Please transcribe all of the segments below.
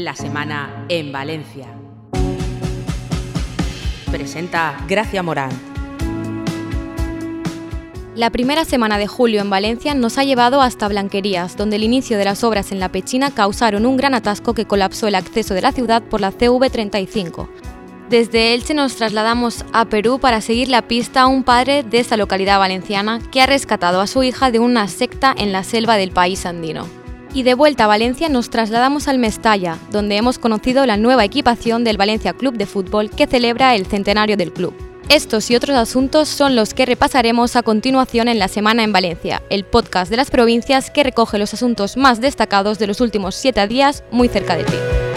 La semana en Valencia. Presenta Gracia Morán. La primera semana de julio en Valencia nos ha llevado hasta Blanquerías, donde el inicio de las obras en la Pechina causaron un gran atasco que colapsó el acceso de la ciudad por la CV35. Desde Elche nos trasladamos a Perú para seguir la pista a un padre de esta localidad valenciana que ha rescatado a su hija de una secta en la selva del país andino. Y de vuelta a Valencia nos trasladamos al Mestalla, donde hemos conocido la nueva equipación del Valencia Club de Fútbol que celebra el centenario del club. Estos y otros asuntos son los que repasaremos a continuación en la Semana en Valencia, el podcast de las provincias que recoge los asuntos más destacados de los últimos siete días muy cerca de ti.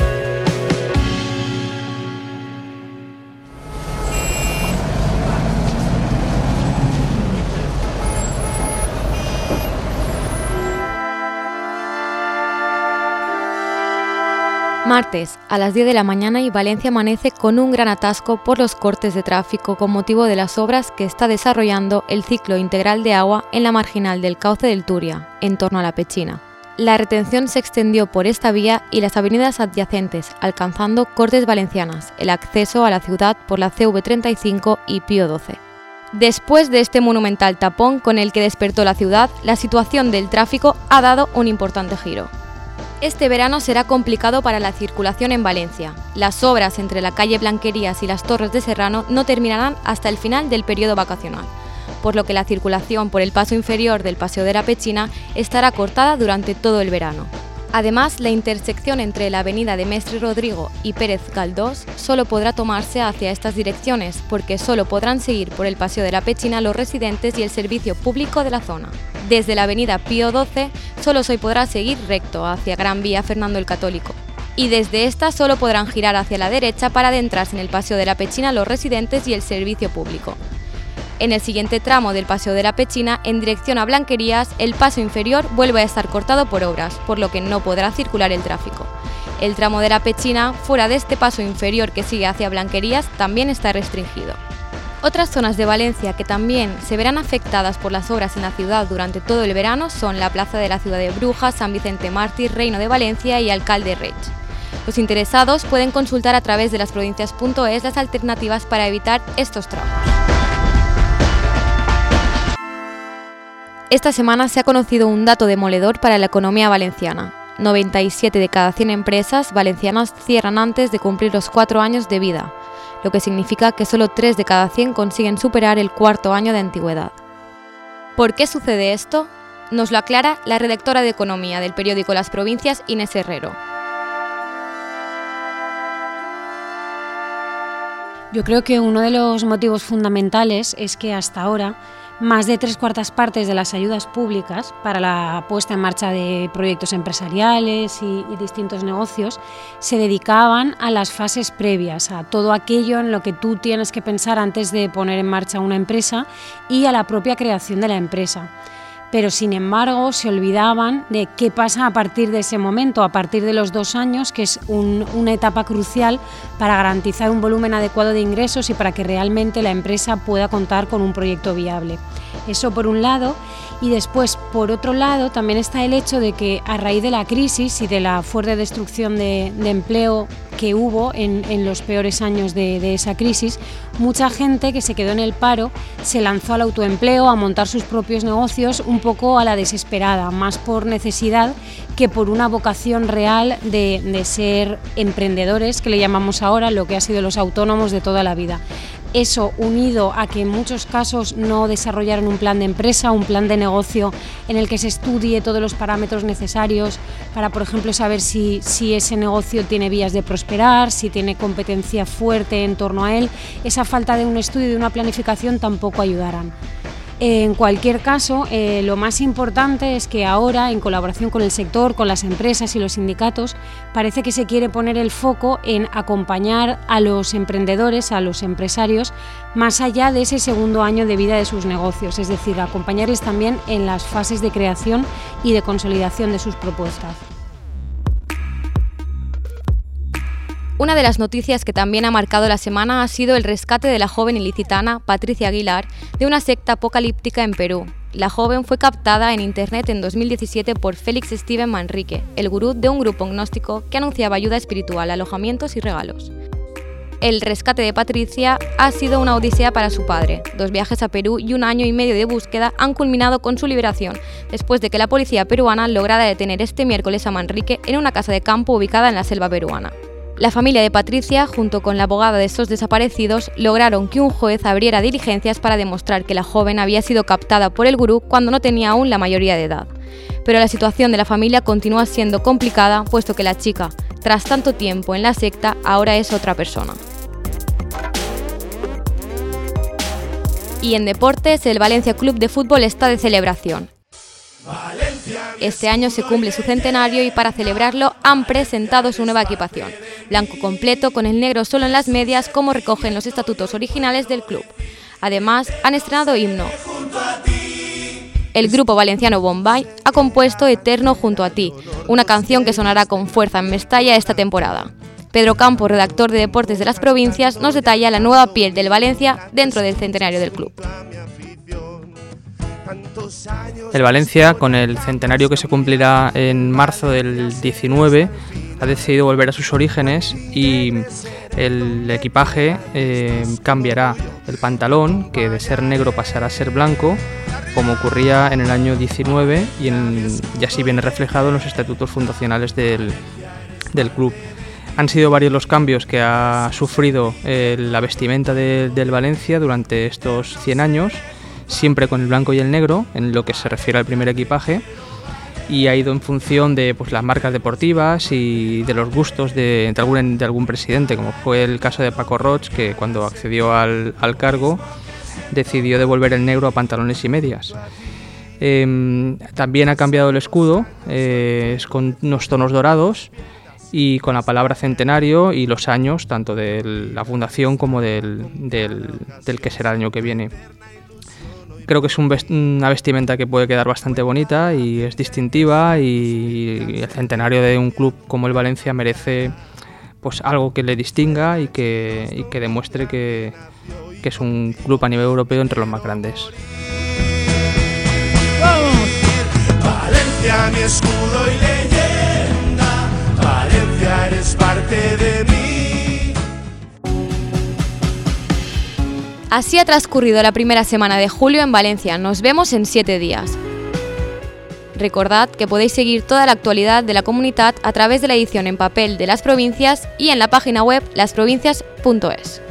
Martes, a las 10 de la mañana y Valencia amanece con un gran atasco por los cortes de tráfico con motivo de las obras que está desarrollando el ciclo integral de agua en la marginal del cauce del Turia, en torno a la Pechina. La retención se extendió por esta vía y las avenidas adyacentes, alcanzando Cortes Valencianas, el acceso a la ciudad por la CV35 y Pío 12. Después de este monumental tapón con el que despertó la ciudad, la situación del tráfico ha dado un importante giro. Este verano será complicado para la circulación en Valencia. Las obras entre la calle Blanquerías y las Torres de Serrano no terminarán hasta el final del periodo vacacional, por lo que la circulación por el paso inferior del Paseo de la Pechina estará cortada durante todo el verano. Además, la intersección entre la avenida de Mestre Rodrigo y Pérez Galdós solo podrá tomarse hacia estas direcciones, porque solo podrán seguir por el Paseo de la Pechina los residentes y el servicio público de la zona. Desde la avenida Pío XII solo se podrá seguir recto hacia Gran Vía Fernando el Católico. Y desde esta solo podrán girar hacia la derecha para adentrarse en el Paseo de la Pechina los residentes y el servicio público. En el siguiente tramo del Paseo de la Pechina, en dirección a Blanquerías, el paso inferior vuelve a estar cortado por obras, por lo que no podrá circular el tráfico. El tramo de la Pechina, fuera de este paso inferior que sigue hacia Blanquerías, también está restringido. Otras zonas de Valencia que también se verán afectadas por las obras en la ciudad durante todo el verano son la Plaza de la Ciudad de Brujas, San Vicente Mártir, Reino de Valencia y Alcalde Rech. Los interesados pueden consultar a través de las provincias.es las alternativas para evitar estos tramos. Esta semana se ha conocido un dato demoledor para la economía valenciana. 97 de cada 100 empresas valencianas cierran antes de cumplir los cuatro años de vida, lo que significa que solo 3 de cada 100 consiguen superar el cuarto año de antigüedad. ¿Por qué sucede esto? Nos lo aclara la redactora de Economía del periódico Las Provincias, Inés Herrero. Yo creo que uno de los motivos fundamentales es que hasta ahora más de tres cuartas partes de las ayudas públicas para la puesta en marcha de proyectos empresariales y, distintos negocios se dedicaban a las fases previas, a todo aquello en lo que tú tienes que pensar antes de poner en marcha una empresa y a la propia creación de la empresa pero sin embargo se olvidaban de qué pasa a partir de ese momento, a partir de los dos años, que es una etapa crucial para garantizar un volumen adecuado de ingresos y para que realmente la empresa pueda contar con un proyecto viable. Eso por un lado. Y después, por otro lado, también está el hecho de que a raíz de la crisis y de la fuerte destrucción de, empleo que hubo en, los peores años de, de, esa crisis, mucha gente que se quedó en el paro se lanzó al autoempleo, a montar sus propios negocios un poco a la desesperada, más por necesidad que por una vocación real de, de ser emprendedores, que le llamamos ahora, lo que ha sido los autónomos de toda la vida. Eso unido a que en muchos casos no desarrollaron un plan de empresa, un plan de negocio en el que se estudie todos los parámetros necesarios para, por ejemplo, saber si, si ese negocio tiene vías de prosperar, si tiene competencia fuerte en torno a él, esa falta de un estudio y de una planificación tampoco ayudarán. En cualquier caso, eh, lo más importante es que ahora, en colaboración con el sector, con las empresas y los sindicatos, parece que se quiere poner el foco en acompañar a los emprendedores, a los empresarios, más allá de ese segundo año de vida de sus negocios, es decir, acompañarles también en las fases de creación y de consolidación de sus propuestas. Una de las noticias que también ha marcado la semana ha sido el rescate de la joven ilicitana Patricia Aguilar de una secta apocalíptica en Perú. La joven fue captada en Internet en 2017 por Félix Steven Manrique, el gurú de un grupo gnóstico que anunciaba ayuda espiritual, alojamientos y regalos. El rescate de Patricia ha sido una odisea para su padre. Dos viajes a Perú y un año y medio de búsqueda han culminado con su liberación, después de que la policía peruana lograra detener este miércoles a Manrique en una casa de campo ubicada en la selva peruana. La familia de Patricia, junto con la abogada de estos desaparecidos, lograron que un juez abriera diligencias para demostrar que la joven había sido captada por el gurú cuando no tenía aún la mayoría de edad. Pero la situación de la familia continúa siendo complicada, puesto que la chica, tras tanto tiempo en la secta, ahora es otra persona. Y en deportes, el Valencia Club de Fútbol está de celebración. Este año se cumple su centenario y para celebrarlo han presentado su nueva equipación, blanco completo con el negro solo en las medias como recogen los estatutos originales del club. Además, han estrenado himno. El grupo valenciano Bombay ha compuesto Eterno junto a ti, una canción que sonará con fuerza en Mestalla esta temporada. Pedro Campos, redactor de Deportes de las Provincias, nos detalla la nueva piel del Valencia dentro del centenario del club. El Valencia, con el centenario que se cumplirá en marzo del 19, ha decidido volver a sus orígenes y el equipaje eh, cambiará el pantalón, que de ser negro pasará a ser blanco, como ocurría en el año 19 y, y así viene reflejado en los estatutos fundacionales del, del club. Han sido varios los cambios que ha sufrido eh, la vestimenta del Valencia durante estos 100 años, siempre con el blanco y el negro, en lo que se refiere al primer equipaje, y ha ido en función de pues, las marcas deportivas y de los gustos de, algún, de algún presidente, como fue el caso de Paco Roch, que cuando accedió al, cargo decidió devolver el negro a pantalones y medias. Em, también ha cambiado el escudo, eh, es con unos tonos dorados y con la palabra centenario y los años, tanto de la fundación como del, del, que será el año que viene. Creo que es una vestimenta que puede quedar bastante bonita y es distintiva y el centenario de un club como el Valencia merece pues algo que le distinga y que, y que demuestre que, que es un club a nivel europeo entre los más grandes. Así ha transcurrido la primera semana de julio en Valencia. Nos vemos en siete días. Recordad que podéis seguir toda la actualidad de la comunidad a través de la edición en papel de las provincias y en la página web lasprovincias.es.